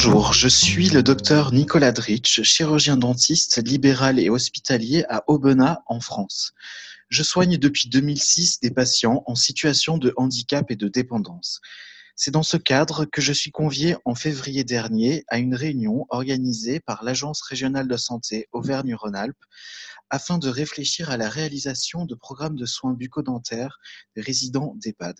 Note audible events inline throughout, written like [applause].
Bonjour, je suis le docteur Nicolas Dritsch, chirurgien dentiste libéral et hospitalier à Aubenas en France. Je soigne depuis 2006 des patients en situation de handicap et de dépendance. C'est dans ce cadre que je suis convié en février dernier à une réunion organisée par l'Agence régionale de santé Auvergne-Rhône-Alpes afin de réfléchir à la réalisation de programmes de soins bucco-dentaires des résidents d'EHPAD.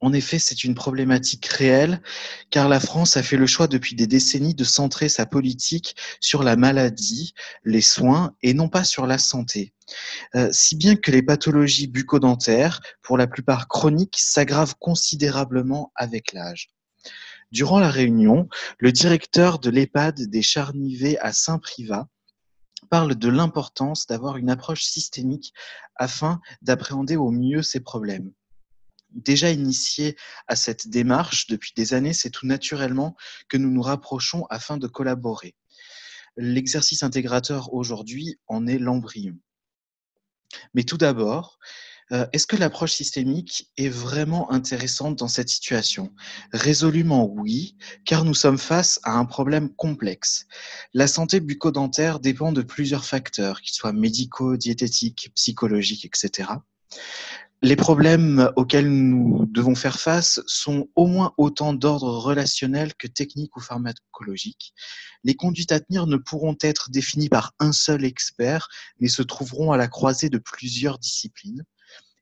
En effet, c'est une problématique réelle, car la France a fait le choix depuis des décennies de centrer sa politique sur la maladie, les soins, et non pas sur la santé. Euh, si bien que les pathologies bucco-dentaires, pour la plupart chroniques, s'aggravent considérablement avec l'âge. Durant la réunion, le directeur de l'EHPAD des Charnivets à Saint-Privat parle de l'importance d'avoir une approche systémique afin d'appréhender au mieux ces problèmes déjà initié à cette démarche depuis des années, c'est tout naturellement que nous nous rapprochons afin de collaborer. L'exercice intégrateur aujourd'hui en est l'embryon. Mais tout d'abord, euh, est-ce que l'approche systémique est vraiment intéressante dans cette situation? Résolument oui, car nous sommes face à un problème complexe. La santé bucco-dentaire dépend de plusieurs facteurs, qu'ils soient médicaux, diététiques, psychologiques, etc. Les problèmes auxquels nous devons faire face sont au moins autant d'ordre relationnel que technique ou pharmacologique. Les conduites à tenir ne pourront être définies par un seul expert, mais se trouveront à la croisée de plusieurs disciplines.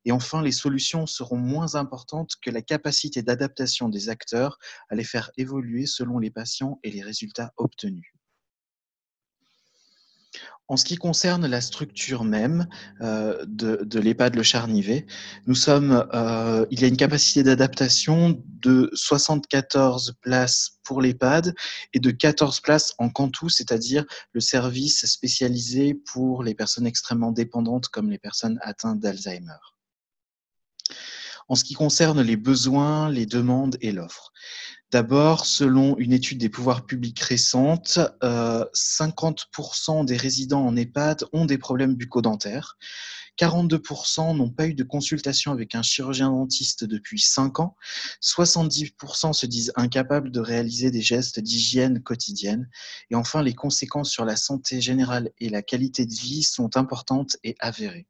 Et enfin, les solutions seront moins importantes que la capacité d'adaptation des acteurs à les faire évoluer selon les patients et les résultats obtenus. En ce qui concerne la structure même euh, de, l'EHPAD Le Charnivet, euh, il y a une capacité d'adaptation de 74 places pour l'EHPAD et de 14 places en Cantou, c'est-à-dire le service spécialisé pour les personnes extrêmement dépendantes comme les personnes atteintes d'Alzheimer. En ce qui concerne les besoins, les demandes et l'offre, D'abord, selon une étude des pouvoirs publics récente, 50% euh, des résidents en EHPAD ont des problèmes bucco-dentaires. 42% n'ont pas eu de consultation avec un chirurgien dentiste depuis 5 ans. 70% se disent incapables de réaliser des gestes d'hygiène quotidienne. Et enfin, les conséquences sur la santé générale et la qualité de vie sont importantes et avérées.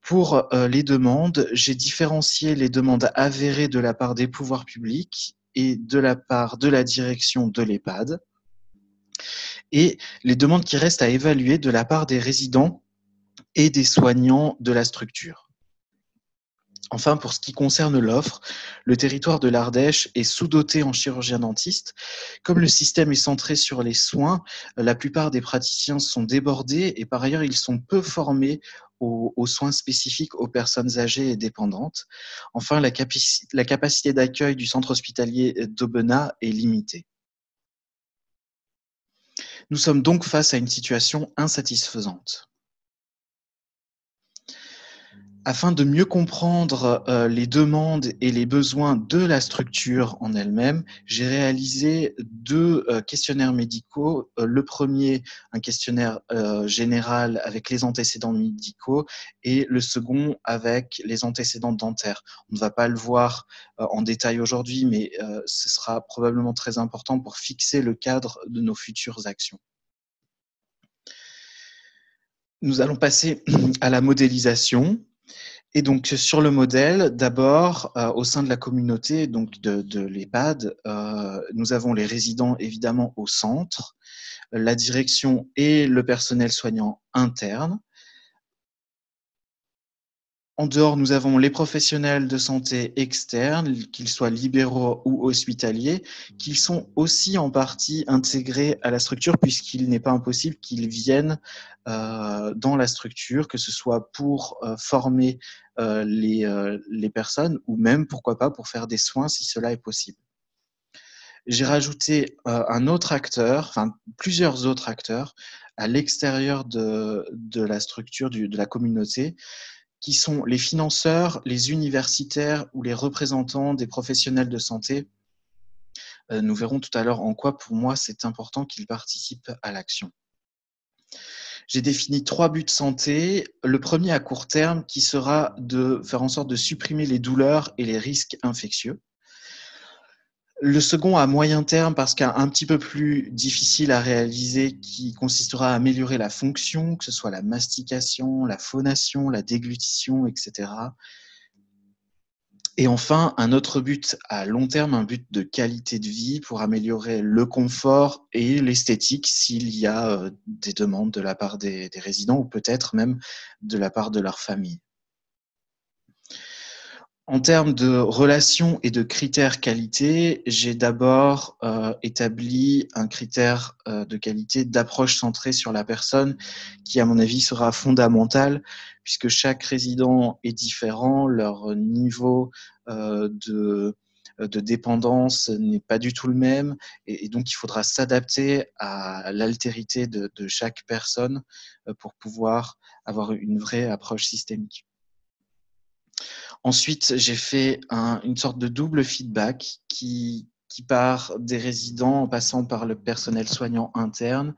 Pour euh, les demandes, j'ai différencié les demandes avérées de la part des pouvoirs publics et de la part de la direction de l'EHPAD et les demandes qui restent à évaluer de la part des résidents et des soignants de la structure. Enfin, pour ce qui concerne l'offre, le territoire de l'Ardèche est sous-doté en chirurgiens dentistes. Comme le système est centré sur les soins, la plupart des praticiens sont débordés et par ailleurs, ils sont peu formés aux, soins spécifiques aux personnes âgées et dépendantes. Enfin, la, la capacité d'accueil du centre hospitalier d'Aubenas est limitée. Nous sommes donc face à une situation insatisfaisante. Afin de mieux comprendre euh, les demandes et les besoins de la structure en elle-même, j'ai réalisé deux euh, questionnaires médicaux. Euh, le premier, un questionnaire général avec les antécédents médicaux et le second avec les antécédents dentaires. On ne va pas le voir en détail aujourd'hui, mais ce sera probablement très important pour fixer le cadre de nos futures actions. Nous allons passer [clears throat] à la modélisation. Et donc, sur le modèle, d'abord, euh, au sein de la communauté donc de, l'EHPAD, euh, nous avons les résidents évidemment au centre, la direction et le personnel soignant interne. En dehors, nous avons les professionnels de santé externes, qu'ils soient libéraux ou hospitaliers, qui sont aussi en partie intégrés à la structure puisqu'il n'est pas impossible qu'ils viennent euh, dans la structure, que ce soit pour euh, former euh, les, personnes ou même, pourquoi pas, pour faire des soins si cela est possible. J'ai rajouté un autre acteur, enfin plusieurs autres acteurs à l'extérieur de la structure de la communauté qui sont les financeurs, les universitaires ou les représentants des professionnels de santé. Euh, nous verrons tout à l'heure en quoi, pour moi, c'est important qu'ils participent à l'action. J'ai défini trois buts de santé. Le premier à court terme qui sera de faire en sorte de supprimer les douleurs et les risques infectieux. Le second à moyen terme, parce qu'un petit peu plus difficile à réaliser, qui consistera à améliorer la fonction, que ce soit la mastication, la phonation, la déglutition, etc. Et enfin, un autre but à long terme, un but de qualité de vie pour améliorer le confort et l'esthétique s'il y a euh, des demandes de la part des, des résidents ou peut-être même de la part de leur famille. En termes de relations et de critères qualité, j'ai d'abord euh, établi un critère euh, de qualité d'approche centrée sur la personne qui, à mon avis, sera fondamental puisque chaque résident est différent, leur niveau euh, de, de dépendance n'est pas du tout le même et, donc il faudra s'adapter à l'altérité de, de chaque personne pour pouvoir avoir une vraie approche systémique. Ensuite, j'ai fait un, une sorte de double feedback qui, qui part des résidents en passant par le personnel soignant interne,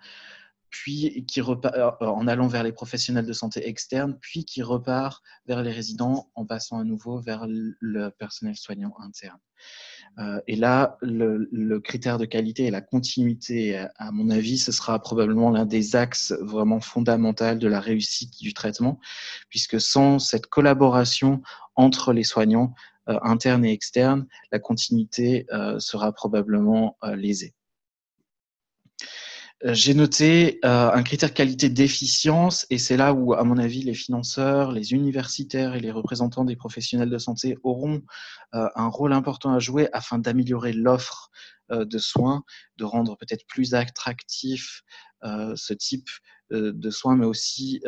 puis qui repart euh, en allant vers les professionnels de santé externes, puis qui repart vers les résidents en passant à nouveau vers le personnel soignant interne. Euh, et là, le, critère de qualité et la continuité, à mon avis, ce sera probablement l'un des axes vraiment fondamentaux de la réussite du traitement, puisque sans cette collaboration entre les soignants euh, internes et externes, la continuité euh, sera probablement lésée. Euh, j'ai noté euh, un critère qualité d'efficience et c'est là où, à mon avis, les financeurs, les universitaires et les représentants des professionnels de santé auront euh, un rôle important à jouer afin d'améliorer l'offre de soins, de rendre peut-être plus attractif ce type de soins, mais aussi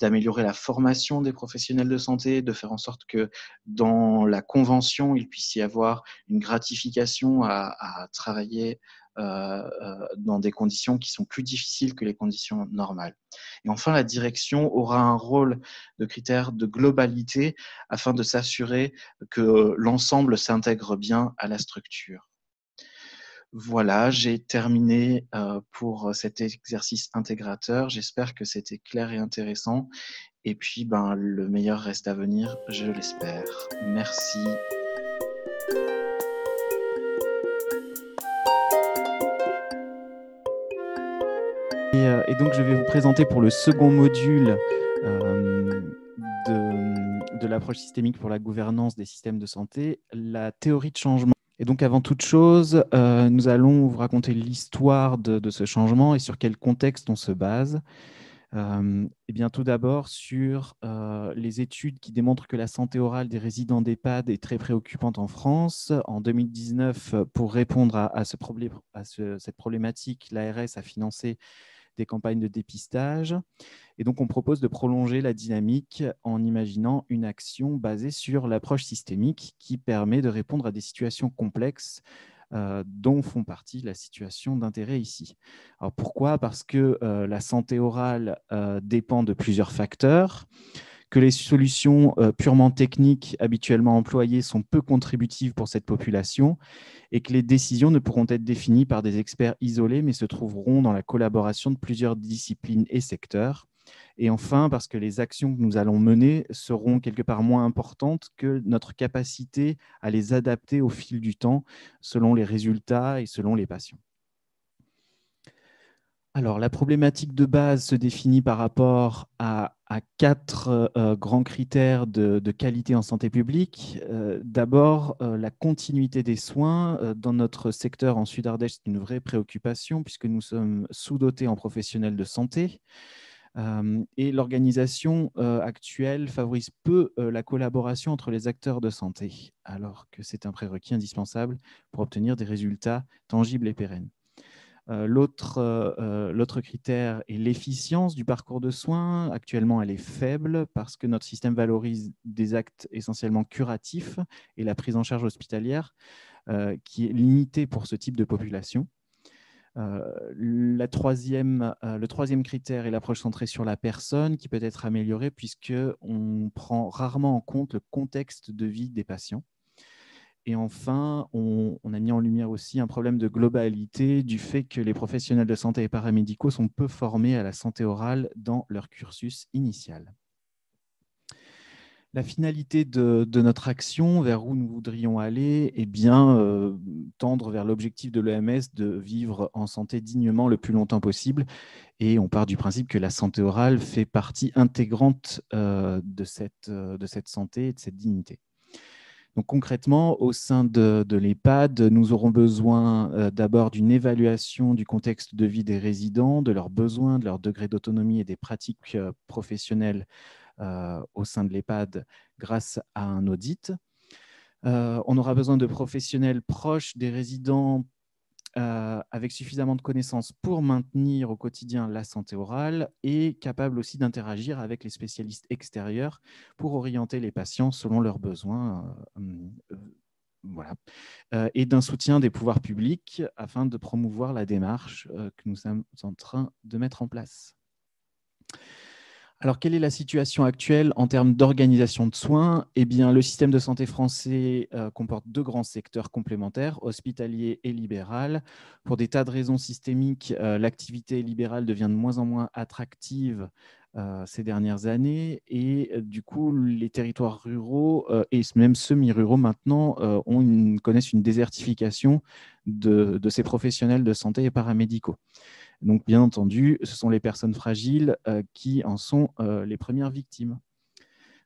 d'améliorer la formation des professionnels de santé, de faire en sorte que dans la convention, il puisse y avoir une gratification à, travailler dans des conditions qui sont plus difficiles que les conditions normales. Et enfin, la direction aura un rôle de critère de globalité afin de s'assurer que l'ensemble s'intègre bien à la structure. Voilà, j'ai terminé euh, pour cet exercice intégrateur. J'espère que c'était clair et intéressant. Et puis, ben, le meilleur reste à venir, je l'espère. Merci. Euh, et, donc, je vais vous présenter pour le second module euh, de, de l'approche systémique pour la gouvernance des systèmes de santé, la théorie de changement. Et donc, avant toute chose, euh, nous allons vous raconter l'histoire de, de, ce changement et sur quel contexte on se base. Et bien, tout d'abord, sur les études qui démontrent que la santé orale des résidents d'EHPAD est très préoccupante en France. En 2019, pour répondre à, à, ce problème, à ce, cette problématique, l'ARS a financé des campagnes de dépistage. Et donc, on propose de prolonger la dynamique en imaginant une action basée sur l'approche systémique qui permet de répondre à des situations complexes euh, dont font partie la situation d'intérêt ici. Alors pourquoi? Parce que euh, la santé orale euh, dépend de plusieurs facteurs que les solutions euh, purement techniques habituellement employées sont peu contributives pour cette population et que les décisions ne pourront être définies par des experts isolés, mais se trouveront dans la collaboration de plusieurs disciplines et secteurs. Et enfin, parce que les actions que nous allons mener seront quelque part moins importantes que notre capacité à les adapter au fil du temps selon les résultats et selon les patients. Alors, la problématique de base se définit par rapport à, quatre euh, grands critères de, qualité en santé publique. Euh, D'abord, euh, la continuité des soins. Euh, dans notre secteur en Sud-Ardèche, c'est une vraie préoccupation puisque nous sommes sous-dotés en professionnels de santé. Euh, et l'organisation euh, actuelle favorise peu la collaboration entre les acteurs de santé, alors que c'est un prérequis indispensable pour obtenir des résultats tangibles et pérennes. Euh, euh, L'autre critère est l'efficience du parcours de soins. Actuellement, elle est faible parce que notre système valorise des actes essentiellement curatifs et la prise en charge hospitalière euh, qui est limitée pour ce type de population. Euh, euh, le troisième critère est l'approche centrée sur la personne qui peut être améliorée puisqu'on prend rarement en compte le contexte de vie des patients. Et enfin, on, a mis en lumière aussi un problème de globalité du fait que les professionnels de santé et paramédicaux sont peu formés à la santé orale dans leur cursus initial. La finalité de, notre action, vers où nous voudrions aller, est bien euh, tendre vers l'objectif de l'OMS de vivre en santé dignement le plus longtemps possible. Et on part du principe que la santé orale fait partie intégrante euh, euh, de cette santé et de cette dignité. Donc concrètement, au sein de, de l'EHPAD, nous aurons besoin d'abord d'une évaluation du contexte de vie des résidents, de leurs besoins, de leur degré d'autonomie et des pratiques professionnelles euh, au sein de l'EHPAD grâce à un audit. Euh, on aura besoin de professionnels proches des résidents euh, avec suffisamment de connaissances pour maintenir au quotidien la santé orale et capables aussi d'interagir avec les spécialistes extérieurs pour orienter les patients selon leurs besoins. voilà. et d'un soutien des pouvoirs publics afin de promouvoir la démarche que nous sommes en train de mettre en place. Alors, quelle est la situation actuelle en termes d'organisation de soins? Eh bien, le système de santé français euh, comporte deux grands secteurs complémentaires, hospitalier et libéral. Pour des tas de raisons systémiques, euh, l'activité libérale devient de moins en moins attractive euh, ces dernières années et du coup, les territoires ruraux et même semi-ruraux maintenant connaissent une désertification de ces professionnels de santé et paramédicaux. Donc, bien entendu, ce sont les personnes fragiles euh, qui en sont euh, les premières victimes.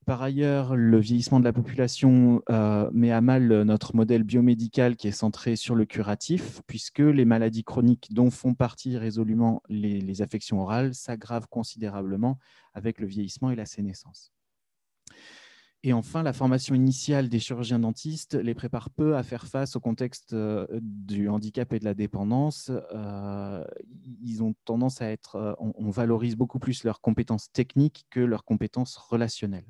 Par ailleurs, le vieillissement de la population euh, met à mal notre modèle biomédical qui est centré sur le curatif, puisque les maladies chroniques dont font partie résolument les affections orales s'aggravent considérablement avec le vieillissement et la sénescence. Et enfin, la formation initiale des chirurgiens dentistes les prépare peu à faire face au contexte euh, du handicap et de la dépendance. Euh, ils ont tendance à être, euh, on, valorise beaucoup plus leurs compétences techniques que leurs compétences relationnelles.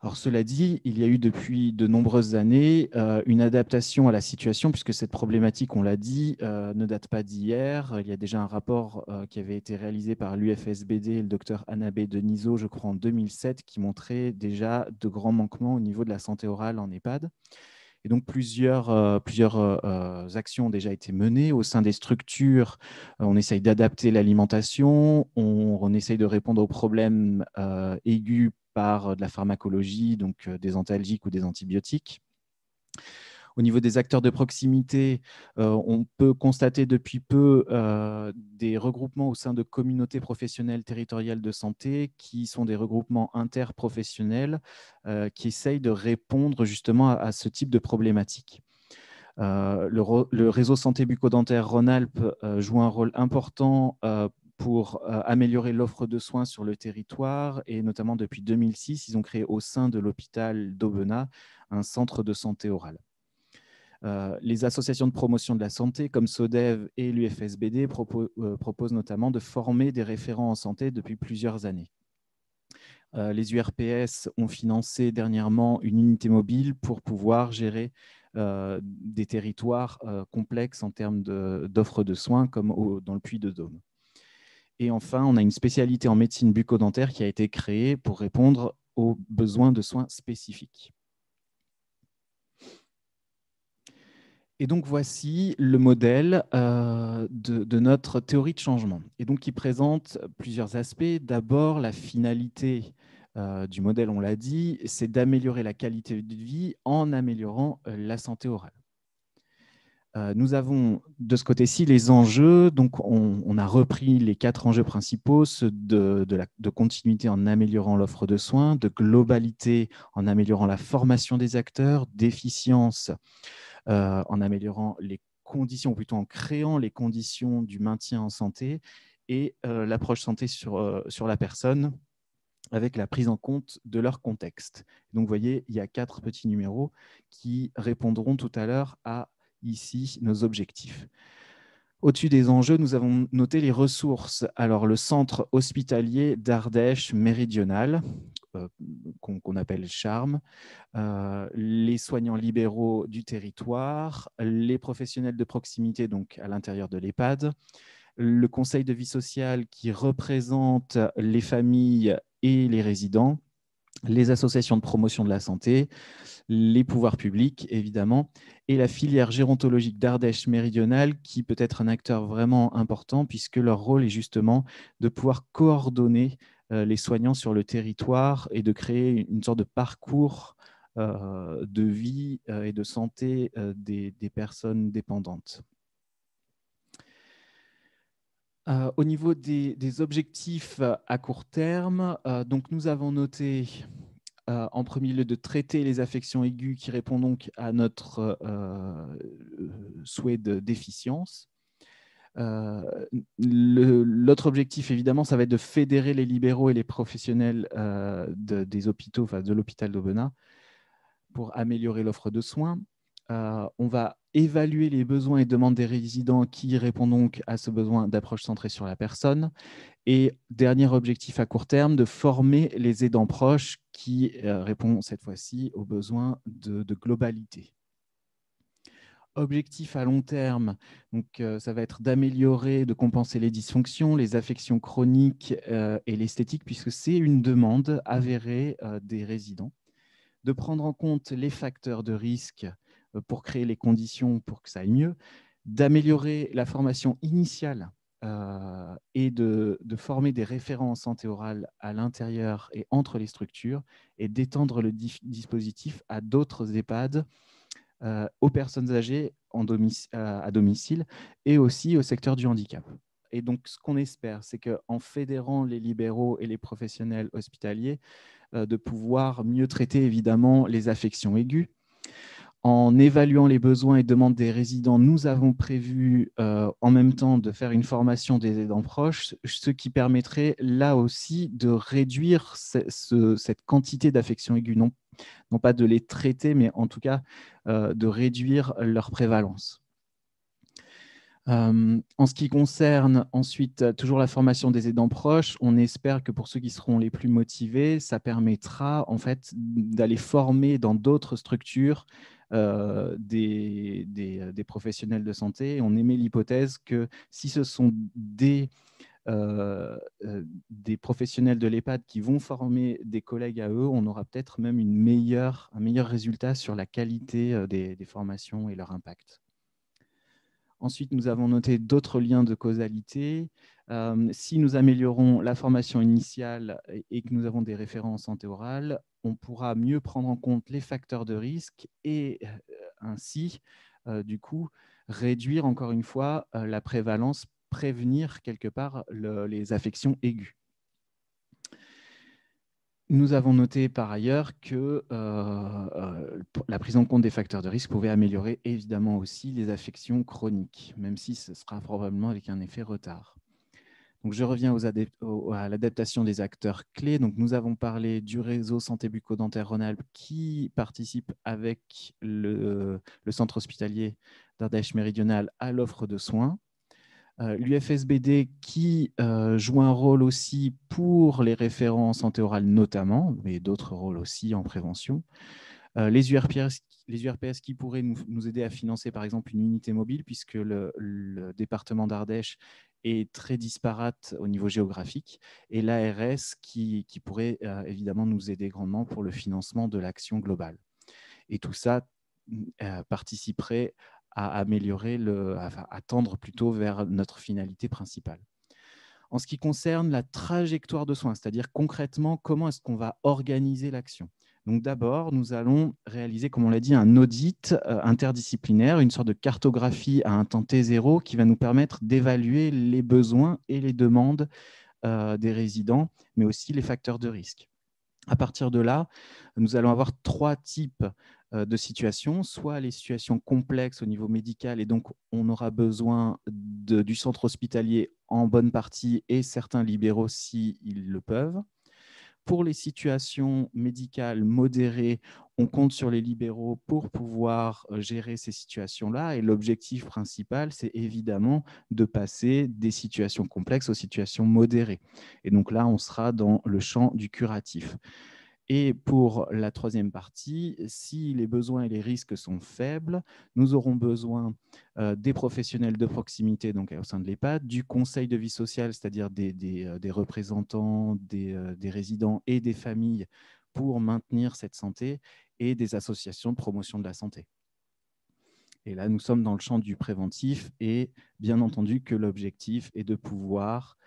Alors, cela dit, il y a eu depuis de nombreuses années euh, une adaptation à la situation, puisque cette problématique, on l'a dit, euh, ne date pas d'hier. Il y a déjà un rapport euh, qui avait été réalisé par l'UFSBD et le docteur Annabé Denisot, je crois, en 2007, qui montrait déjà de grands manquements au niveau de la santé orale en EHPAD. Et donc, plusieurs, plusieurs actions ont déjà été menées au sein des structures. on essaye d'adapter l'alimentation, on, on, essaye de répondre aux problèmes aigus euh, de la pharmacologie, donc euh, des antalgiques ou des antibiotiques. Au niveau des acteurs de proximité, euh, on peut constater depuis peu des regroupements au sein de communautés professionnelles territoriales de santé qui sont des regroupements interprofessionnels qui essayent de répondre justement à, ce type de problématiques. le, réseau santé bucco-dentaire Rhône-Alpes joue un rôle important pour euh, améliorer l'offre de soins sur le territoire et notamment depuis 2006, ils ont créé au sein de l'hôpital d'Aubenas un centre de santé orale. Euh, les associations de promotion de la santé comme SODEV et l'UFSBD euh, proposent notamment de former des référents en santé depuis plusieurs années. les URPS ont financé dernièrement une unité mobile pour pouvoir gérer des territoires complexes en termes d'offres de, soins comme dans le Puy de Dôme. Et enfin, on a une spécialité en médecine bucco-dentaire qui a été créée pour répondre aux besoins de soins spécifiques. Et donc voici le modèle euh, de, notre théorie de changement. Et donc qui présente plusieurs aspects. D'abord, la finalité euh, du modèle, on l'a dit, c'est d'améliorer la qualité de vie en améliorant euh, la santé orale. Euh, nous avons de ce côté-ci les enjeux. Donc, on, a repris les quatre enjeux principaux de, de, continuité en améliorant l'offre de soins, de globalité en améliorant la formation des acteurs, d'efficience euh, en améliorant les conditions, ou plutôt en créant les conditions du maintien en santé, et euh, l'approche santé sur, sur la personne avec la prise en compte de leur contexte. Donc, vous voyez, il y a quatre petits numéros qui répondront tout à l'heure à ici nos objectifs. Au-dessus des enjeux, nous avons noté les ressources. Alors, le centre hospitalier d'Ardèche méridional, euh, qu'on appelle CHARM, euh, les soignants libéraux du territoire, les professionnels de proximité, donc à l'intérieur de l'EHPAD, le conseil de vie sociale qui représente les familles et les résidents, les associations de promotion de la santé, les pouvoirs publics, évidemment, et la filière gérontologique d'Ardèche méridionale, qui peut être un acteur vraiment important, puisque leur rôle est justement de pouvoir coordonner les soignants sur le territoire et de créer une sorte de parcours de vie et de santé des, personnes dépendantes. Au niveau des, objectifs à court terme, donc nous avons noté euh, en premier lieu de traiter les affections aiguës qui répondent donc à notre euh, souhait de déficience. Euh, l'autre objectif, évidemment, ça va être de fédérer les libéraux et les professionnels des hôpitaux, enfin de l'hôpital d'Aubenas, pour améliorer l'offre de soins. On va évaluer les besoins et demandes des résidents qui répondent donc à ce besoin d'approche centrée sur la personne et dernier objectif à court terme, de former les aidants proches qui euh, répondent cette fois-ci aux besoins de, globalité. Objectif à long terme, donc, euh, ça va être d'améliorer, de compenser les dysfonctions, les affections chroniques euh, et l'esthétique, puisque c'est une demande avérée des résidents. De prendre en compte les facteurs de risque pour créer les conditions pour que ça aille mieux, d'améliorer la formation initiale euh, et de, former des référents en santé orale à l'intérieur et entre les structures et d'étendre le dispositif à d'autres EHPAD, euh, aux personnes âgées euh, à domicile et aussi au secteur du handicap. Et donc, ce qu'on espère, c'est qu'en fédérant les libéraux et les professionnels hospitaliers, de pouvoir mieux traiter évidemment les affections aiguës, en évaluant les besoins et demandes des résidents, nous avons prévu euh, en même temps de faire une formation des aidants proches, ce qui permettrait là aussi de réduire cette quantité d'affections aiguës, non, non, pas de les traiter, mais en tout cas euh, de réduire leur prévalence. Euh, en ce qui concerne ensuite toujours la formation des aidants proches, on espère que pour ceux qui seront les plus motivés, ça permettra en fait d'aller former dans d'autres structures euh, des, euh, des, professionnels de santé. On émet l'hypothèse que si ce sont des, euh, des professionnels de l'EHPAD qui vont former des collègues à eux, on aura peut-être même un meilleur résultat sur la qualité des, formations et leur impact. Ensuite, nous avons noté d'autres liens de causalité. si nous améliorons la formation initiale et que nous avons des références santé orale, on pourra mieux prendre en compte les facteurs de risque et euh, ainsi, euh, du coup, réduire encore une fois euh, la prévalence, prévenir quelque part les affections aiguës. Nous avons noté par ailleurs que la prise en compte des facteurs de risque pouvait améliorer évidemment aussi les affections chroniques, même si ce sera probablement avec un effet retard. Je reviens à l'adaptation des acteurs clés. Donc, nous avons parlé du réseau santé bucco-dentaire Rhône-Alpes qui participe avec le, centre hospitalier d'Ardèche méridionale à l'offre de soins. Euh, L'UFSBD qui euh, joue un rôle aussi pour les référents en santé orale notamment, mais d'autres rôles aussi en prévention. Euh, les, URPS, les URPS qui pourraient nous, aider à financer par exemple une unité mobile puisque le, le département d'Ardèche est très disparate au niveau géographique, et l'ARS qui, pourrait euh, évidemment nous aider grandement pour le financement de l'action globale. Et tout ça euh, participerait à améliorer, le, à tendre plutôt vers notre finalité principale. En ce qui concerne la trajectoire de soins, c'est-à-dire concrètement comment est-ce qu'on va organiser l'action? Donc d'abord, nous allons réaliser, comme on l'a dit, un audit euh, interdisciplinaire, une sorte de cartographie à un temps T0 qui va nous permettre d'évaluer les besoins et les demandes euh, des résidents, mais aussi les facteurs de risque. À partir de là, nous allons avoir trois types euh, de situations, soit les situations complexes au niveau médical, et donc on aura besoin du centre hospitalier en bonne partie et certains libéraux s'ils le peuvent. Pour les situations médicales modérées, on compte sur les libéraux pour pouvoir euh, gérer ces situations-là. Et l'objectif principal, c'est évidemment de passer des situations complexes aux situations modérées. Et donc là, on sera dans le champ du curatif. Et pour la troisième partie, si les besoins et les risques sont faibles, nous aurons besoin euh, des professionnels de proximité donc au sein de l'EHPAD, du conseil de vie sociale, c'est-à-dire des, euh, représentants, euh, des, résidents et des familles pour maintenir cette santé, et des associations de promotion de la santé. Et là, nous sommes dans le champ du préventif et bien entendu que l'objectif est de pouvoir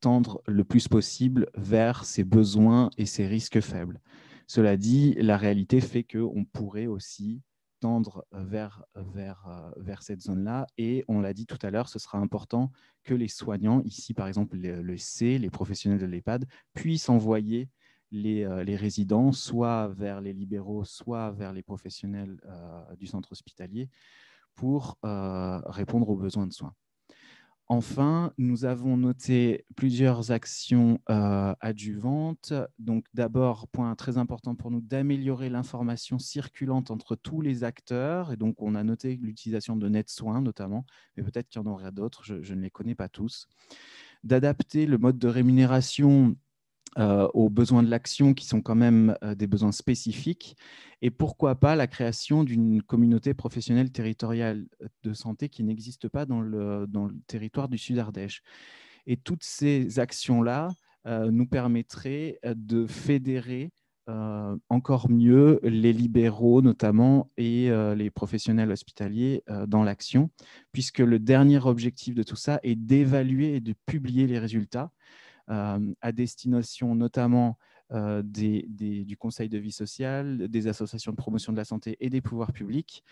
tendre le plus possible vers ses besoins et ses risques faibles. Cela dit, la réalité fait qu'on pourrait aussi tendre vers, vers, vers cette zone-là. Et on l'a dit tout à l'heure, ce sera important que les soignants, ici par exemple le, C, les professionnels de l'EHPAD, puissent envoyer les, les, résidents soit vers les libéraux, soit vers les professionnels du centre hospitalier pour répondre aux besoins de soins. Enfin, nous avons noté plusieurs actions euh, adjuvantes. Donc, d'abord, point très important pour nous, d'améliorer l'information circulante entre tous les acteurs. Et donc, on a noté l'utilisation de NetSoin notamment, mais peut-être qu'il y en aurait d'autres, je, ne les connais pas tous. D'adapter le mode de rémunération euh, aux besoins de l'action qui sont quand même euh, des besoins spécifiques et pourquoi pas la création d'une communauté professionnelle territoriale de santé qui n'existe pas dans le, dans le territoire du Sud-Ardèche. Et toutes ces actions-là euh, nous permettraient de fédérer encore mieux les libéraux notamment et les professionnels hospitaliers dans l'action, puisque le dernier objectif de tout ça est d'évaluer et de publier les résultats euh, à destination notamment euh, du Conseil de vie sociale, des associations de promotion de la santé et des pouvoirs publics,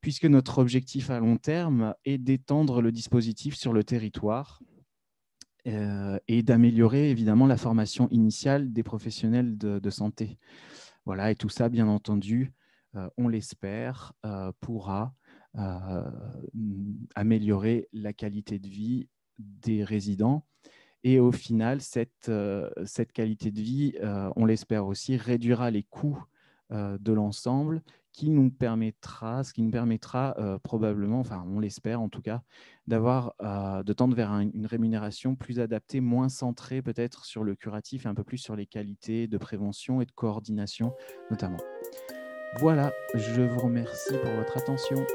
puisque notre objectif à long terme est d'étendre le dispositif sur le territoire euh, et d'améliorer évidemment la formation initiale des professionnels de, santé. Voilà, et tout ça, bien entendu, on l'espère, pourra améliorer la qualité de vie des résidents et au final, cette, euh, qualité de vie, euh, on l'espère aussi, réduira les coûts euh, de l'ensemble, qui nous permettra, ce qui nous permettra probablement, enfin on l'espère en tout cas, d'avoir, de tendre vers une rémunération plus adaptée, moins centrée peut-être sur le curatif un peu plus sur les qualités de prévention et de coordination notamment. Voilà, je vous remercie pour votre attention.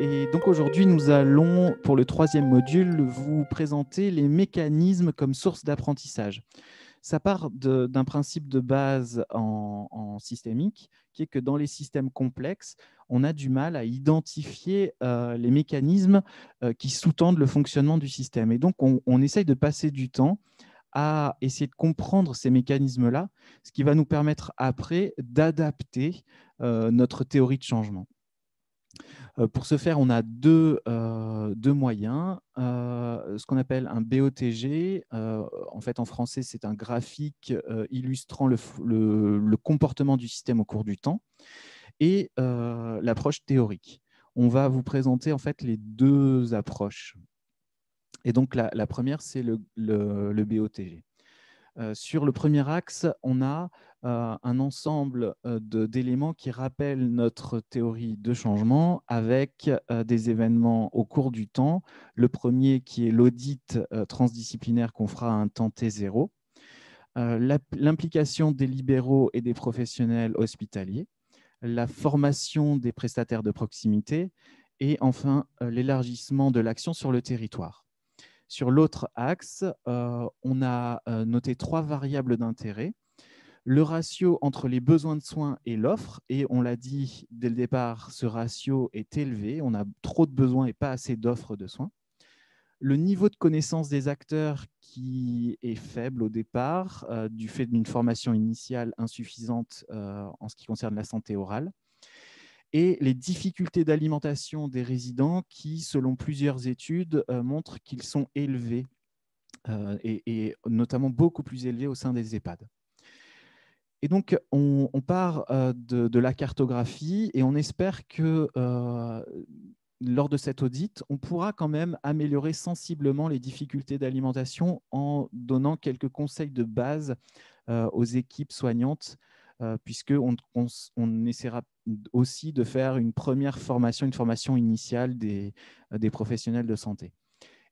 Et donc aujourd'hui, nous allons, pour le troisième module, vous présenter les mécanismes comme source d'apprentissage. Ça part d'un principe de base en, systémique, qui est que dans les systèmes complexes, on a du mal à identifier euh, les mécanismes euh, qui sous-tendent le fonctionnement du système. Et donc, on, essaye de passer du temps à essayer de comprendre ces mécanismes-là, ce qui va nous permettre après d'adapter euh, notre théorie de changement. Euh, pour ce faire, on a deux, euh, moyens. Euh, ce qu'on appelle un BOTG, en fait en français c'est un graphique illustrant le, comportement du système au cours du temps, et l'approche théorique. On va vous présenter en fait les deux approches. Et donc la, première, c'est le, BOTG. sur le premier axe, on a un ensemble euh, d'éléments qui rappellent notre théorie de changement avec euh, des événements au cours du temps. Le premier qui est l'audit transdisciplinaire qu'on fera à un temps T0, l'implication des libéraux et des professionnels hospitaliers, la formation des prestataires de proximité et enfin l'élargissement de l'action sur le territoire. Sur l'autre axe, on a noté trois variables d'intérêt le ratio entre les besoins de soins et l'offre, et on l'a dit dès le départ, ce ratio est élevé, on a trop de besoins et pas assez d'offres de soins. Le niveau de connaissance des acteurs qui est faible au départ, euh, du fait d'une formation initiale insuffisante euh, en ce qui concerne la santé orale, et les difficultés d'alimentation des résidents qui, selon plusieurs études, euh, montrent qu'ils sont élevés, et, notamment beaucoup plus élevés au sein des EHPAD. Et donc, on, part euh, de, la cartographie et on espère que euh, lors de cet audit, on pourra quand même améliorer sensiblement les difficultés d'alimentation en donnant quelques conseils de base euh, aux équipes soignantes, puisqu'on on, essaiera aussi de faire une première formation, une formation initiale des professionnels de santé.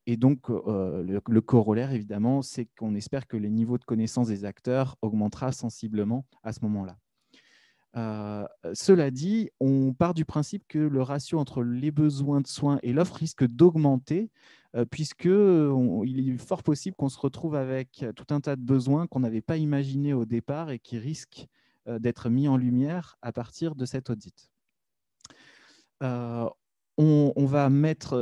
Et donc, euh, le, corollaire, évidemment, c'est qu'on espère que les niveaux de connaissance des acteurs augmentera sensiblement à ce moment-là. Euh, cela dit, on part du principe que le ratio entre les besoins de soins et l'offre risque d'augmenter, euh, puisqu'il est fort possible qu'on se retrouve avec tout un tas de besoins qu'on n'avait pas imaginés au départ et qui risquent d'être mis en lumière à partir de cet audit. On, va mettre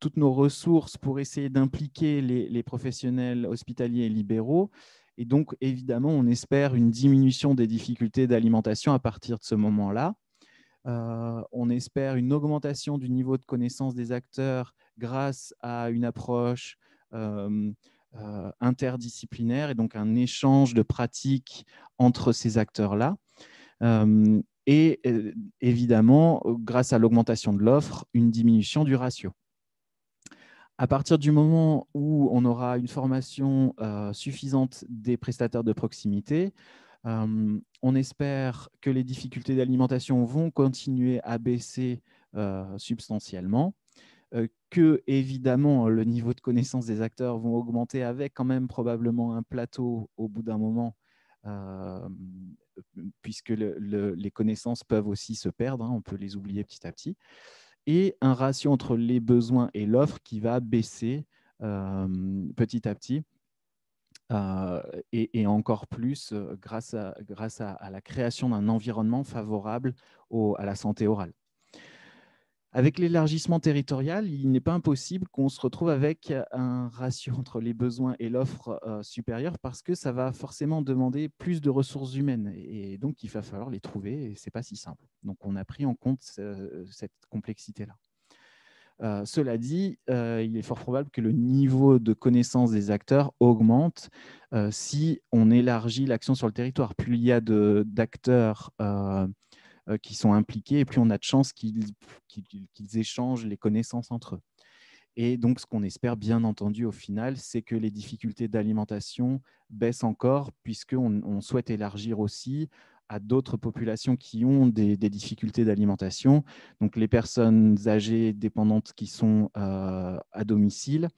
toutes nos ressources pour essayer d'impliquer les, professionnels hospitaliers et libéraux. Et donc, évidemment, on espère une diminution des difficultés d'alimentation à partir de ce moment-là. on espère une augmentation du niveau de connaissance des acteurs grâce à une approche interdisciplinaire et donc un échange de pratiques entre ces acteurs-là et euh, évidemment, grâce à l'augmentation de l'offre, une diminution du ratio. À partir du moment où on aura une formation euh, suffisante des prestataires de proximité, euh, on espère que les difficultés d'alimentation vont continuer à baisser substantiellement, que évidemment le niveau de connaissance des acteurs vont augmenter avec quand même probablement un plateau au bout d'un moment puisque les connaissances peuvent aussi se perdre, hein, on peut les oublier petit à petit, et un ratio entre les besoins et l'offre qui va baisser petit à petit. et, encore plus grâce à, la création d'un environnement favorable à la santé orale. Avec l'élargissement territorial, il n'est pas impossible qu'on se retrouve avec un ratio [laughs] entre les besoins et l'offre euh, supérieure parce que ça va forcément demander plus de ressources humaines et donc il va falloir les trouver et ce n'est pas si simple. Donc on a pris en compte cette complexité-là. Euh, cela dit, euh, il est fort probable que le niveau de connaissance des acteurs augmente si on élargit l'action sur le territoire. Plus il y a d'acteurs euh, qui sont impliqués, et plus on a de chances qu'ils échangent les connaissances entre eux. Et donc, ce qu'on espère, bien entendu, au final, c'est que les difficultés d'alimentation baissent encore, puisqu'on on souhaite élargir aussi à d'autres populations qui ont des, difficultés d'alimentation, donc les personnes âgées dépendantes qui sont euh, à domicile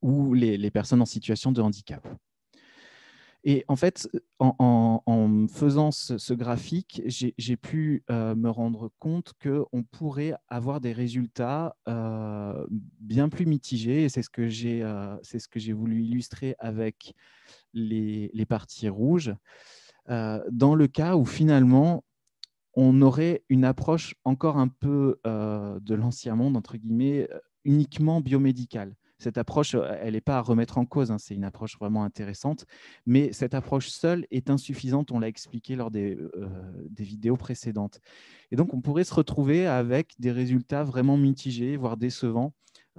ou les, personnes en situation de handicap. Et en fait, en, faisant ce, graphique, j'ai pu euh, me rendre compte qu'on pourrait avoir des résultats euh, bien plus mitigés. Et c'est ce que j'ai euh, ce que j'ai voulu illustrer avec les, les parties rouges. dans le cas où finalement, on aurait une approche encore un peu de l'ancien monde, entre guillemets, uniquement biomédicale cette approche, elle n'est pas à remettre en cause, hein, c'est une approche vraiment intéressante, mais cette approche seule est insuffisante, on l'a expliqué lors des, vidéos précédentes. Et donc, on pourrait se retrouver avec des résultats vraiment mitigés, voire décevants,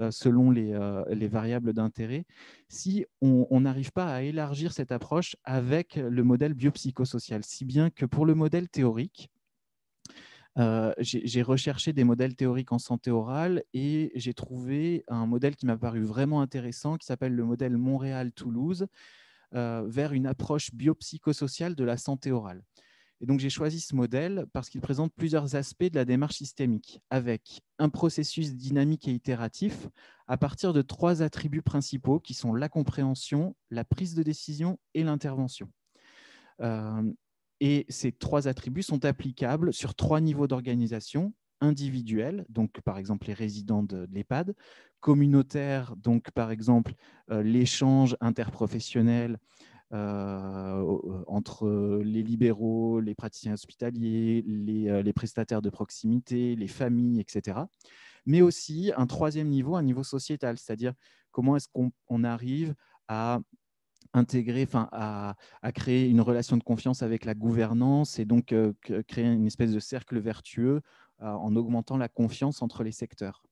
selon les variables d'intérêt, si on n'arrive pas à élargir cette approche avec le modèle biopsychosocial, si bien que pour le modèle théorique, euh, j'ai recherché des modèles théoriques en santé orale et j'ai trouvé un modèle qui m'a paru vraiment intéressant qui s'appelle le modèle Montréal-Toulouse euh, vers une approche biopsychosociale de la santé orale. Et donc j'ai choisi ce modèle parce qu'il présente plusieurs aspects de la démarche systémique avec un processus dynamique et itératif à partir de trois attributs principaux qui sont la compréhension, la prise de décision et l'intervention. Euh, et ces trois attributs sont applicables sur trois niveaux d'organisation individuels, donc par exemple les résidents de, l'EHPAD, communautaire, donc par exemple euh, l'échange interprofessionnel euh, entre les libéraux, les praticiens hospitaliers, euh, les, prestataires de proximité, les familles, etc. Mais aussi un troisième niveau, un niveau sociétal, c'est-à-dire comment est-ce qu'on arrive à intégrer, enfin, à, créer une relation de confiance avec la gouvernance et donc euh, créer une espèce de cercle vertueux euh, en augmentant la confiance entre les secteurs.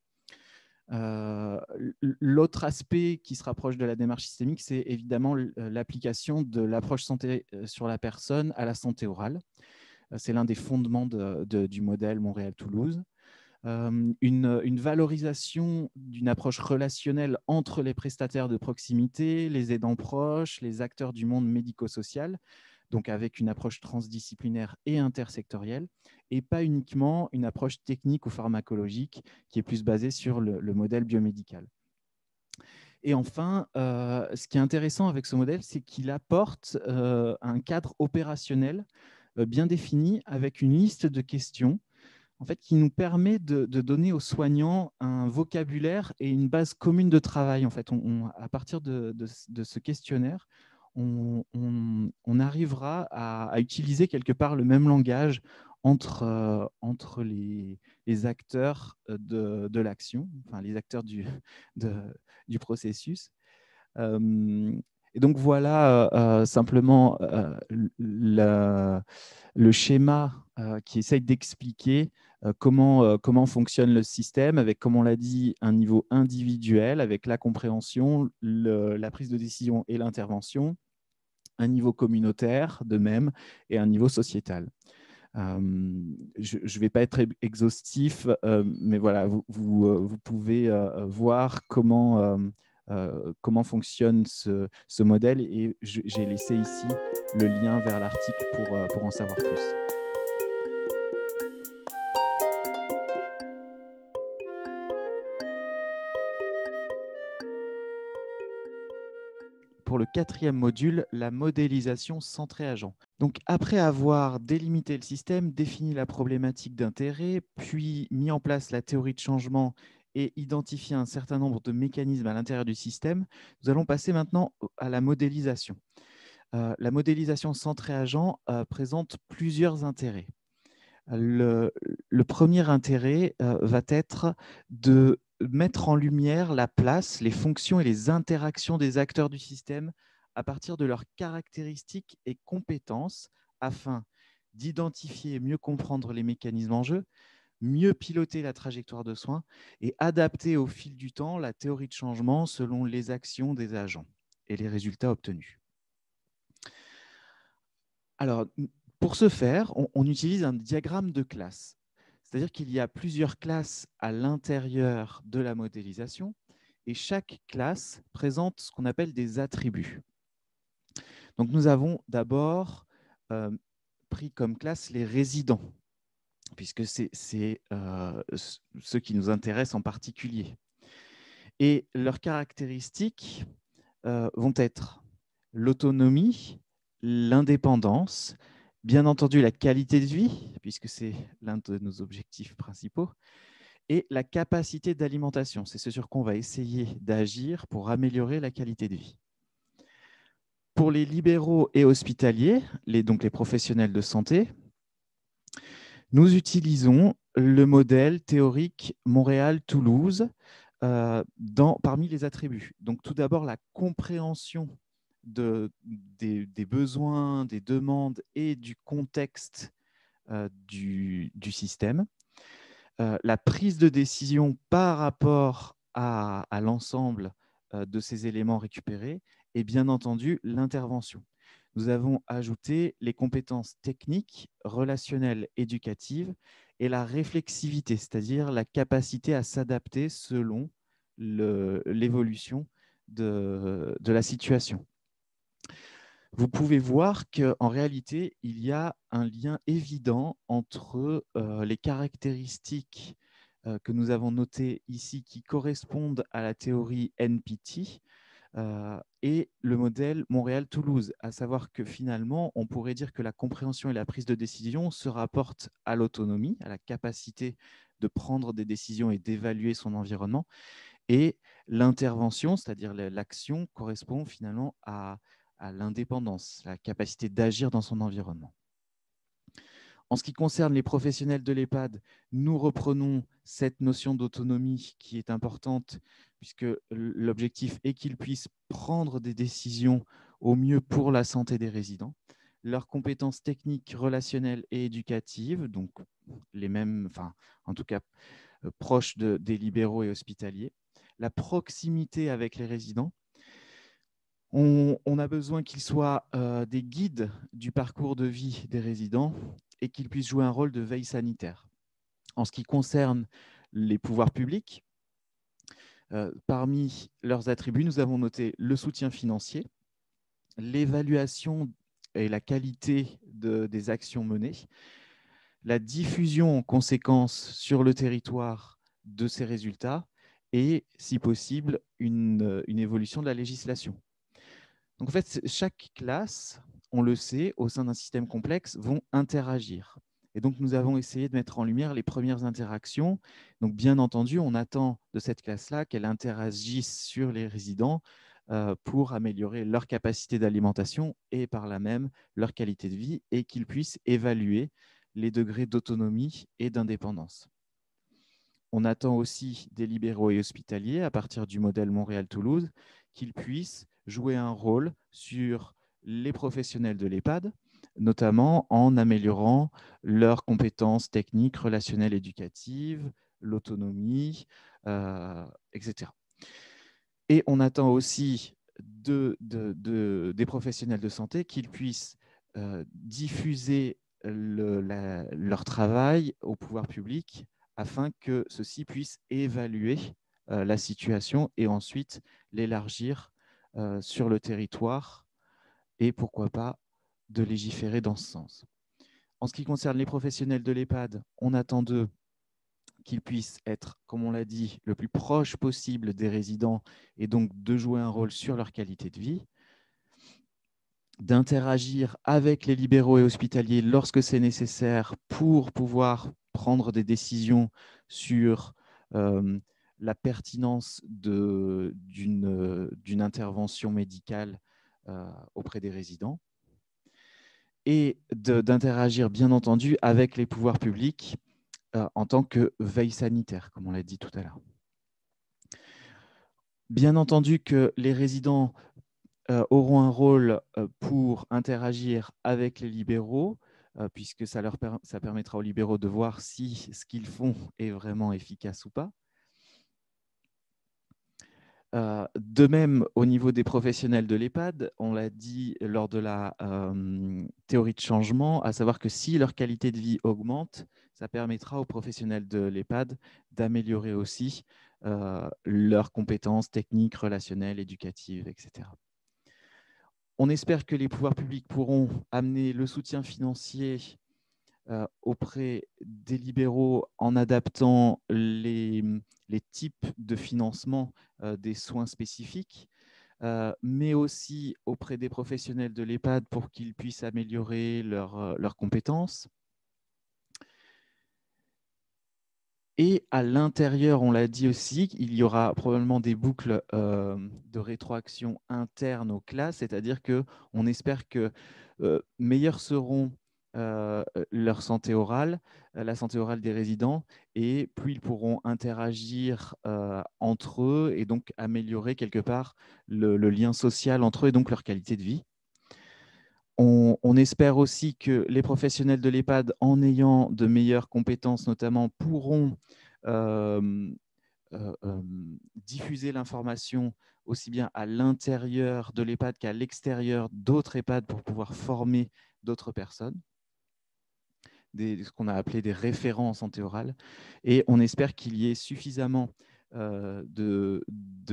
Euh, l'autre aspect qui se rapproche de la démarche systémique, c'est évidemment l'application de l'approche santé sur la personne à la santé orale. C'est l'un des fondements du modèle Montréal-Toulouse. Euh, une, valorisation d'une approche relationnelle entre les prestataires de proximité, les aidants proches, les acteurs du monde médico-social, donc avec une approche transdisciplinaire et intersectorielle, et pas uniquement une approche technique ou pharmacologique qui est plus basée sur le, modèle biomédical. Et enfin, euh, ce qui est intéressant avec ce modèle, c'est qu'il apporte euh, un cadre opérationnel bien défini avec une liste de questions en fait, qui nous permet de, donner aux soignants un vocabulaire et une base commune de travail. En fait, à partir de, ce questionnaire, on, arrivera à, utiliser quelque part le même langage entre, entre les, acteurs de, de l'action, enfin les acteurs du, [laughs] processus. et donc voilà simplement le, le, schéma qui essaye d'expliquer comment, comment fonctionne le système, avec, comme on l'a dit, un niveau individuel, avec la compréhension, la prise de décision et l'intervention, un niveau communautaire de même, et un niveau sociétal. je ne vais pas être exhaustif, mais voilà, vous, vous, vous pouvez voir comment, comment fonctionne ce, ce modèle et j'ai laissé ici le lien vers l'article pour, pour en savoir plus. Quatrième module, la modélisation centrée agent. Donc, après avoir délimité le système, défini la problématique d'intérêt, puis mis en place la théorie de changement et identifié un certain nombre de mécanismes à l'intérieur du système, nous allons passer maintenant à la modélisation. Euh, la modélisation centrée agent euh, présente plusieurs intérêts. Le, premier intérêt euh, va être de mettre en lumière la place, les fonctions et les interactions des acteurs du système à partir de leurs caractéristiques et compétences afin d'identifier et mieux comprendre les mécanismes en jeu, mieux piloter la trajectoire de soins et adapter au fil du temps la théorie de changement selon les actions des agents et les résultats obtenus. Alors, pour ce faire, on, utilise un diagramme de classe. C'est-à-dire qu'il y a plusieurs classes à l'intérieur de la modélisation et chaque classe présente ce qu'on appelle des attributs. Donc nous avons d'abord euh, pris comme classe les résidents, puisque c'est euh, ceux qui nous intéressent en particulier. Et leurs caractéristiques euh, vont être l'autonomie, l'indépendance, Bien entendu, la qualité de vie, puisque c'est l'un de nos objectifs principaux, et la capacité d'alimentation. C'est ce sur quoi on va essayer d'agir pour améliorer la qualité de vie. Pour les libéraux et hospitaliers, les, donc les professionnels de santé, nous utilisons le modèle théorique Montréal-Toulouse euh, parmi les attributs. Donc tout d'abord la compréhension de, des, besoins, des demandes et du contexte euh, du, système. Euh, la prise de décision par rapport à, l'ensemble euh, de ces éléments récupérés et bien entendu l'intervention. Nous avons ajouté les compétences techniques, relationnelles, éducatives et la réflexivité, c'est-à-dire la capacité à s'adapter selon l'évolution de, la situation vous pouvez voir qu'en réalité, il y a un lien évident entre euh, les caractéristiques euh, que nous avons notées ici qui correspondent à la théorie NPT euh, et le modèle Montréal-Toulouse, à savoir que finalement, on pourrait dire que la compréhension et la prise de décision se rapportent à l'autonomie, à la capacité de prendre des décisions et d'évaluer son environnement, et l'intervention, c'est-à-dire l'action, correspond finalement à à l'indépendance, la capacité d'agir dans son environnement. En ce qui concerne les professionnels de l'EHPAD, nous reprenons cette notion d'autonomie qui est importante puisque l'objectif est qu'ils puissent prendre des décisions au mieux pour la santé des résidents. Leurs compétences techniques, relationnelles et éducatives, donc les mêmes, enfin en tout cas euh, proches des libéraux et hospitaliers. La proximité avec les résidents, on, a besoin qu'ils soient euh, des guides du parcours de vie des résidents et qu'ils puissent jouer un rôle de veille sanitaire. En ce qui concerne les pouvoirs publics, euh, parmi leurs attributs, nous avons noté le soutien financier, l'évaluation et la qualité des actions menées, la diffusion en conséquence sur le territoire de ces résultats et, si possible, une évolution de la législation. Donc en fait, chaque classe, on le sait, au sein d'un système complexe, vont interagir. Et donc nous avons essayé de mettre en lumière les premières interactions. Donc bien entendu, on attend de cette classe-là qu'elle interagisse sur les résidents euh, pour améliorer leur capacité d'alimentation et par là même leur qualité de vie et qu'ils puissent évaluer les degrés d'autonomie et d'indépendance. On attend aussi des libéraux et hospitaliers, à partir du modèle Montréal-Toulouse, qu'ils puissent jouer un rôle sur les professionnels de l'EHPAD, notamment en améliorant leurs compétences techniques, relationnelles, éducatives, l'autonomie, euh, etc. Et on attend aussi de, des professionnels de santé qu'ils puissent euh, diffuser leur travail au pouvoir public afin que ceux-ci puissent évaluer euh, la situation et ensuite l'élargir sur le territoire et pourquoi pas de légiférer dans ce sens. En ce qui concerne les professionnels de l'EHPAD, on attend d'eux qu'ils puissent être, comme on l'a dit, le plus proche possible des résidents et donc de jouer un rôle sur leur qualité de vie, d'interagir avec les libéraux et hospitaliers lorsque c'est nécessaire pour pouvoir prendre des décisions sur euh, la pertinence d'une intervention médicale euh, auprès des résidents et d'interagir bien entendu avec les pouvoirs publics euh, en tant que veille sanitaire, comme on l'a dit tout à l'heure. Bien entendu que les résidents euh, auront un rôle euh, pour interagir avec les libéraux, puisque ça, leur ça permettra aux libéraux de voir si ce qu'ils font est vraiment efficace ou pas. Euh, de même, au niveau des professionnels de l'EHPAD, on l'a dit lors de la euh, théorie de changement, à savoir que si leur qualité de vie augmente, ça permettra aux professionnels de l'EHPAD d'améliorer aussi euh, leurs compétences techniques, relationnelles, éducatives, etc. On espère que les pouvoirs publics pourront amener le soutien financier auprès des libéraux en adaptant les, types de financement euh, des soins spécifiques, euh, mais aussi auprès des professionnels de l'EHPAD pour qu'ils puissent améliorer leurs compétences. Et à l'intérieur, on l'a dit aussi, il y aura probablement des boucles de rétroaction interne aux classes, c'est-à-dire qu'on espère que meilleurs seront euh, leur santé orale, euh, la santé orale des résidents, et plus ils pourront interagir euh, entre eux et donc améliorer quelque part le, lien social entre eux et donc leur qualité de vie. On, espère aussi que les professionnels de l'EHPAD, en ayant de meilleures compétences notamment, pourront diffuser l'information aussi bien à l'intérieur de l'EHPAD qu'à l'extérieur d'autres EHPAD pour pouvoir former d'autres personnes ce qu'on a appelé des référents en santé orale. Et on espère qu'il y ait suffisamment euh, de,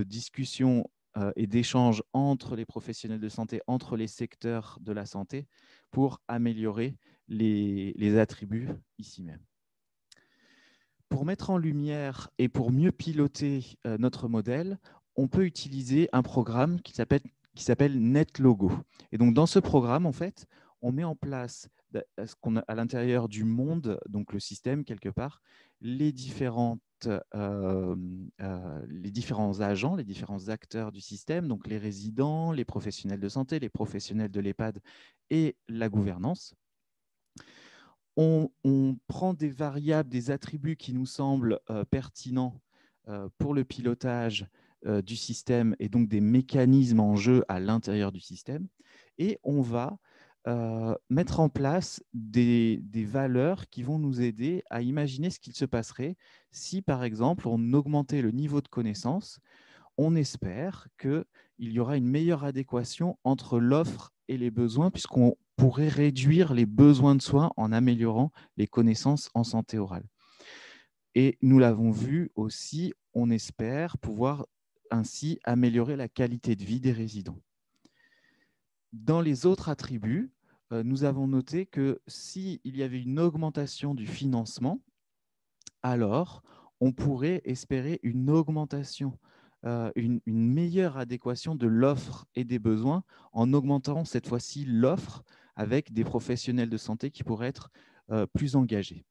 discussions euh, et d'échanges entre les professionnels de santé, entre les secteurs de la santé, pour améliorer les, attributs ici même. Pour mettre en lumière et pour mieux piloter euh, notre modèle, on peut utiliser un programme qui s'appelle NetLogo. Et donc, dans ce programme, en fait, on met en place à l'intérieur du monde, donc le système quelque part, les, différentes, euh, euh, les différents agents, les différents acteurs du système, donc les résidents, les professionnels de santé, les professionnels de l'EHPAD et la gouvernance. On, prend des variables, des attributs qui nous semblent euh, pertinents pour le pilotage du système et donc des mécanismes en jeu à l'intérieur du système, et on va euh, mettre en place des, valeurs qui vont nous aider à imaginer ce qu'il se passerait si, par exemple, on augmentait le niveau de connaissance. On espère qu'il y aura une meilleure adéquation entre l'offre et les besoins, puisqu'on pourrait réduire les besoins de soins en améliorant les connaissances en santé orale. Et nous l'avons vu aussi, on espère pouvoir ainsi améliorer la qualité de vie des résidents. Dans les autres attributs, nous avons noté que s'il y avait une augmentation du financement, alors on pourrait espérer une augmentation, euh, une, meilleure adéquation de l'offre et des besoins en augmentant cette fois-ci l'offre avec des professionnels de santé qui pourraient être euh, plus engagés.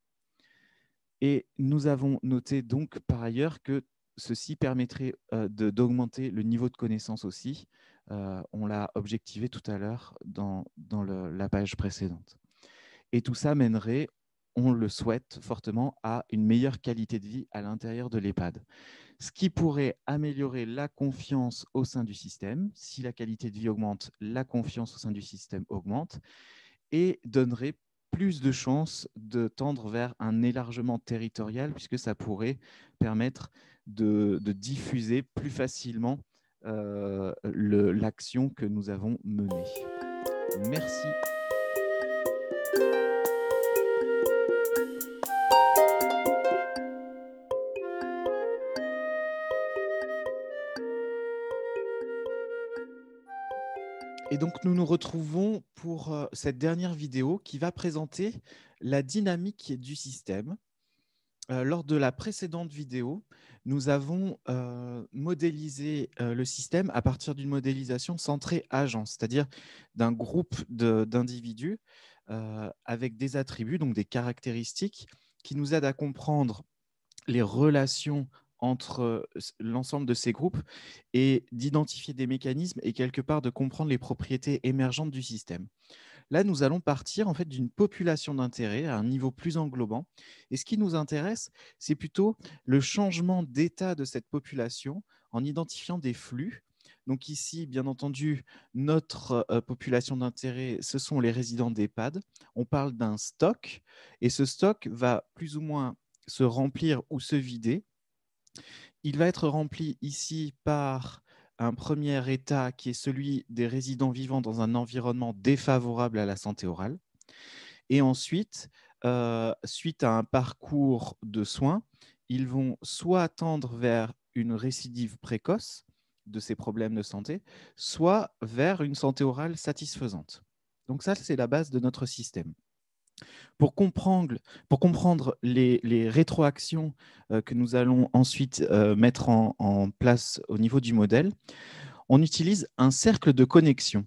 Et nous avons noté donc par ailleurs que ceci permettrait d'augmenter le niveau de connaissance aussi, euh, on l'a objectivé tout à l'heure dans, la page précédente. Et tout ça mènerait on le souhaite fortement, à une meilleure qualité de vie à l'intérieur de l'EHPAD. Ce qui pourrait améliorer la confiance au sein du système. Si la qualité de vie augmente, la confiance au sein du système augmente et donnerait plus de chances de tendre vers un élargement territorial puisque ça pourrait permettre de, diffuser plus facilement l'action que nous avons menée. Merci. Et donc, nous nous retrouvons pour euh, cette dernière vidéo qui va présenter la dynamique du système. Lors de la précédente vidéo, nous avons modélisé le système à partir d'une modélisation centrée agent, c'est-à-dire d'un groupe d'individus avec des attributs, donc des caractéristiques qui nous aident à comprendre les relations entre l'ensemble de ces groupes et d'identifier des mécanismes et quelque part de comprendre les propriétés émergentes du système. Là, nous allons partir en fait d'une population d'intérêt à un niveau plus englobant. Et ce qui nous intéresse, c'est plutôt le changement d'état de cette population en identifiant des flux. Donc ici, bien entendu, notre population d'intérêt, ce sont les résidents d'EHPAD. On parle d'un stock et ce stock va plus ou moins se remplir ou se vider il va être rempli ici par un premier état qui est celui des résidents vivant dans un environnement défavorable à la santé orale. Et ensuite, euh, suite à un parcours de soins, ils vont soit tendre vers une récidive précoce de ces problèmes de santé, soit vers une santé orale satisfaisante. Donc ça, c'est la base de notre système. Pour comprendre, les, rétroactions euh, que nous allons ensuite euh, mettre en, place au niveau du modèle, on utilise un cercle de connexion.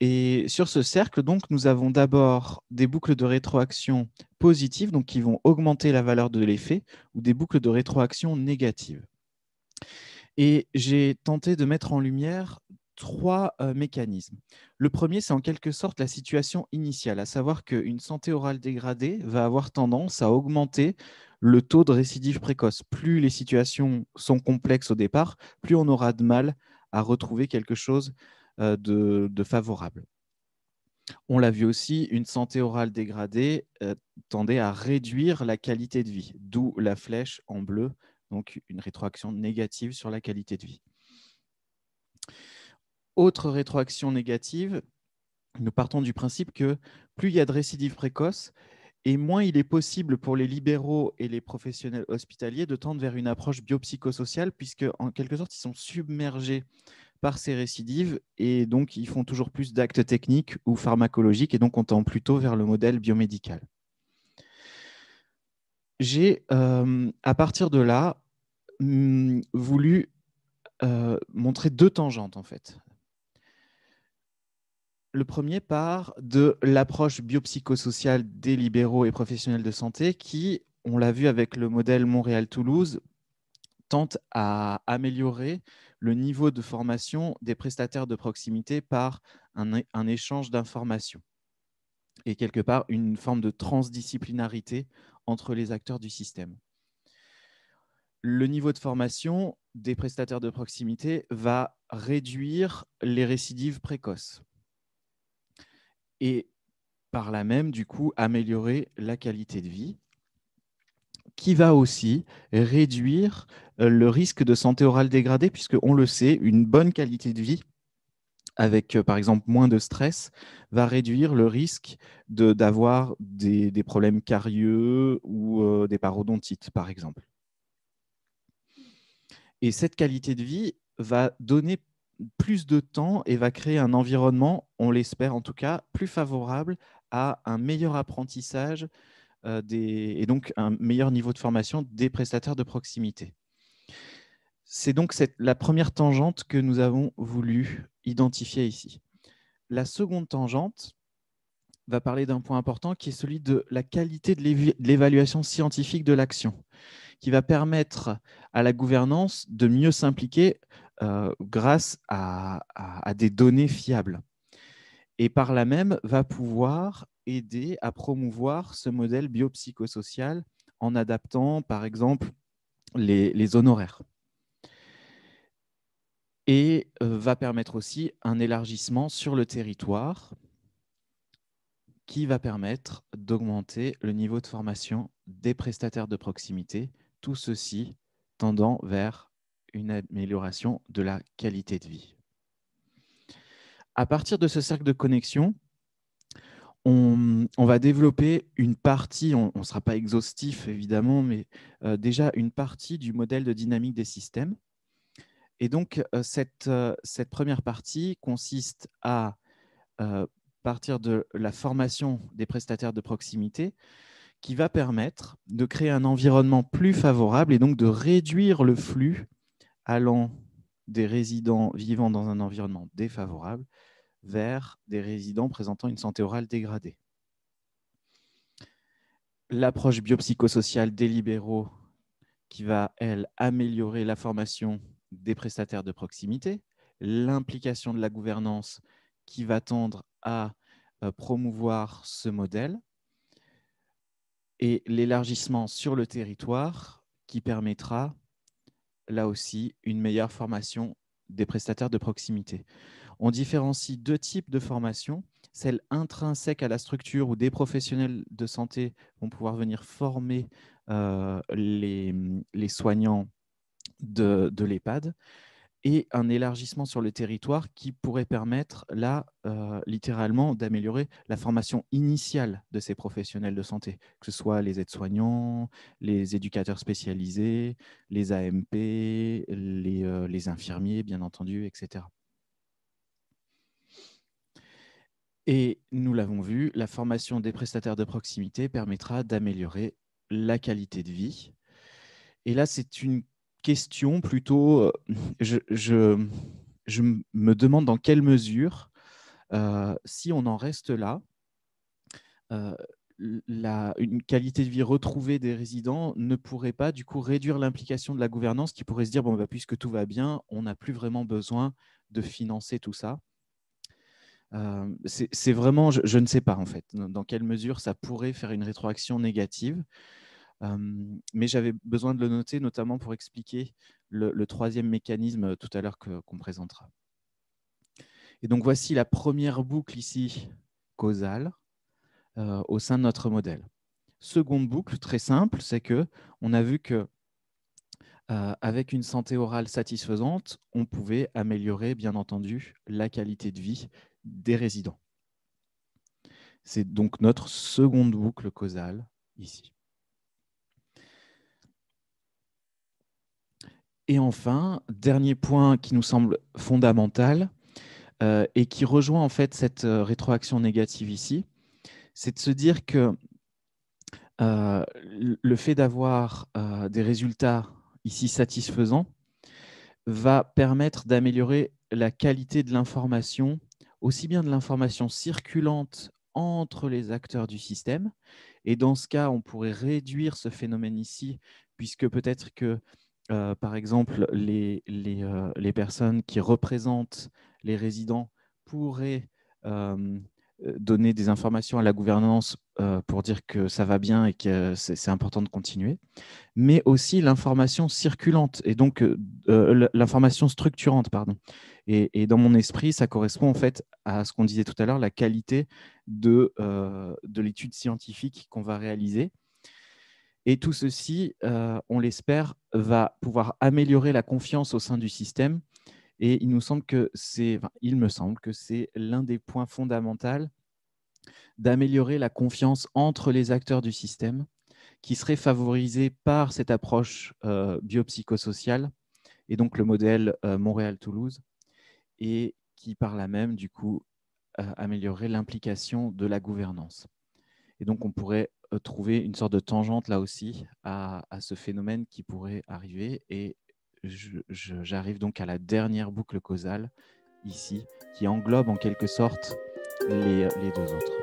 Et sur ce cercle, donc, nous avons d'abord des boucles de rétroaction positives, donc qui vont augmenter la valeur de l'effet, ou des boucles de rétroaction négatives. Et j'ai tenté de mettre en lumière trois euh, mécanismes. Le premier, c'est en quelque sorte la situation initiale, à savoir qu'une santé orale dégradée va avoir tendance à augmenter le taux de récidive précoce. Plus les situations sont complexes au départ, plus on aura de mal à retrouver quelque chose euh, de, favorable. On l'a vu aussi, une santé orale dégradée euh, tendait à réduire la qualité de vie, d'où la flèche en bleu, donc une rétroaction négative sur la qualité de vie. Autre rétroaction négative, nous partons du principe que plus il y a de récidives précoces, et moins il est possible pour les libéraux et les professionnels hospitaliers de tendre vers une approche biopsychosociale, puisque en quelque sorte, ils sont submergés par ces récidives et donc ils font toujours plus d'actes techniques ou pharmacologiques et donc on tend plutôt vers le modèle biomédical. J'ai, euh, à partir de là, hmm, voulu euh, montrer deux tangentes en fait. Le premier part de l'approche biopsychosociale des libéraux et professionnels de santé qui, on l'a vu avec le modèle Montréal-Toulouse, tente à améliorer le niveau de formation des prestataires de proximité par un, un échange d'informations et quelque part une forme de transdisciplinarité entre les acteurs du système. Le niveau de formation des prestataires de proximité va réduire les récidives précoces et par là même, du coup, améliorer la qualité de vie, qui va aussi réduire euh, le risque de santé orale dégradée, puisque on le sait, une bonne qualité de vie avec euh, par exemple moins de stress, va réduire le risque d'avoir des, problèmes carieux ou euh, des parodontites, par exemple. Et cette qualité de vie va donner plus de temps et va créer un environnement, on l'espère en tout cas, plus favorable à un meilleur apprentissage euh, et donc un meilleur niveau de formation des prestataires de proximité. C'est donc la première tangente que nous avons voulu identifier ici. La seconde tangente va parler d'un point important qui est celui de la qualité de l'évaluation scientifique de l'action, qui va permettre à la gouvernance de mieux s'impliquer euh, grâce à, des données fiables. Et par là même, va pouvoir aider à promouvoir ce modèle biopsychosocial en adaptant, par exemple, les, honoraires. Et euh, va permettre aussi un élargissement sur le territoire qui va permettre d'augmenter le niveau de formation des prestataires de proximité, tout ceci tendant vers une amélioration de la qualité de vie. À partir de ce cercle de connexion, on, va développer une partie, on ne sera pas exhaustif évidemment, mais euh, déjà une partie du modèle de dynamique des systèmes. Et donc, euh, euh, cette, première partie consiste à partir de la formation des prestataires de proximité qui va permettre de créer un environnement plus favorable et donc de réduire le flux allant des résidents vivant dans un environnement défavorable vers des résidents présentant une santé orale dégradée. L'approche biopsychosociale des libéraux qui va, elle, améliorer la formation des prestataires de proximité, l'implication de la gouvernance qui va tendre à euh, promouvoir ce modèle et l'élargissement sur le territoire qui permettra là aussi une meilleure formation des prestataires de proximité. On différencie deux types de formation, celle intrinsèque à la structure où des professionnels de santé vont pouvoir venir former euh, les, soignants de l'EHPAD et un élargissement sur le territoire qui pourrait permettre là, euh, littéralement, d'améliorer la formation initiale de ces professionnels de santé, que ce soit les aides-soignants, les éducateurs spécialisés, les AMP, les, euh, les infirmiers, bien entendu, etc. Et nous l'avons vu, la formation des prestataires de proximité permettra d'améliorer la qualité de vie. Et là, c'est une question plutôt, euh, je, me demande dans quelle mesure, euh, si on en reste là, euh, une qualité de vie retrouvée des résidents ne pourrait pas du coup réduire l'implication de la gouvernance qui pourrait se dire, bon, bah, puisque tout va bien, on n'a plus vraiment besoin de financer tout ça. c'est vraiment, je, ne sais pas en fait, dans quelle mesure ça pourrait faire une rétroaction négative mais j'avais besoin de le noter, notamment pour expliquer le, troisième mécanisme euh, tout à l'heure qu'on présentera. Et donc voici la première boucle ici causale euh, au sein de notre modèle. Seconde boucle, très simple, c'est que on a vu que euh, avec une santé orale satisfaisante, on pouvait améliorer, bien entendu, la qualité de vie des résidents. C'est donc notre seconde boucle causale ici. Et enfin, dernier point qui nous semble fondamental euh, et qui rejoint en fait cette euh, rétroaction négative ici, c'est de se dire que euh, le fait d'avoir des résultats ici satisfaisants va permettre d'améliorer la qualité de l'information, aussi bien de l'information circulante entre les acteurs du système. Et dans ce cas, on pourrait réduire ce phénomène ici, puisque peut-être que euh, par exemple, les, euh, les, personnes qui représentent les résidents pourraient euh, donner des informations à la gouvernance pour dire que ça va bien et que c'est important de continuer, mais aussi l'information circulante et donc l'information structurante. Pardon. Et, dans mon esprit, ça correspond en fait à ce qu'on disait tout à l'heure, la qualité de, de l'étude scientifique qu'on va réaliser et tout ceci, euh, on l'espère, va pouvoir améliorer la confiance au sein du système. Et il nous semble que il me semble que c'est l'un des points fondamentaux d'améliorer la confiance entre les acteurs du système, qui serait favorisé par cette approche euh, biopsychosociale et donc le modèle euh, Montréal-Toulouse, et qui par là même, du coup, améliorerait l'implication de la gouvernance. Et donc, on pourrait trouver une sorte de tangente là aussi à, ce phénomène qui pourrait arriver. Et j'arrive donc à la dernière boucle causale ici, qui englobe en quelque sorte les deux autres.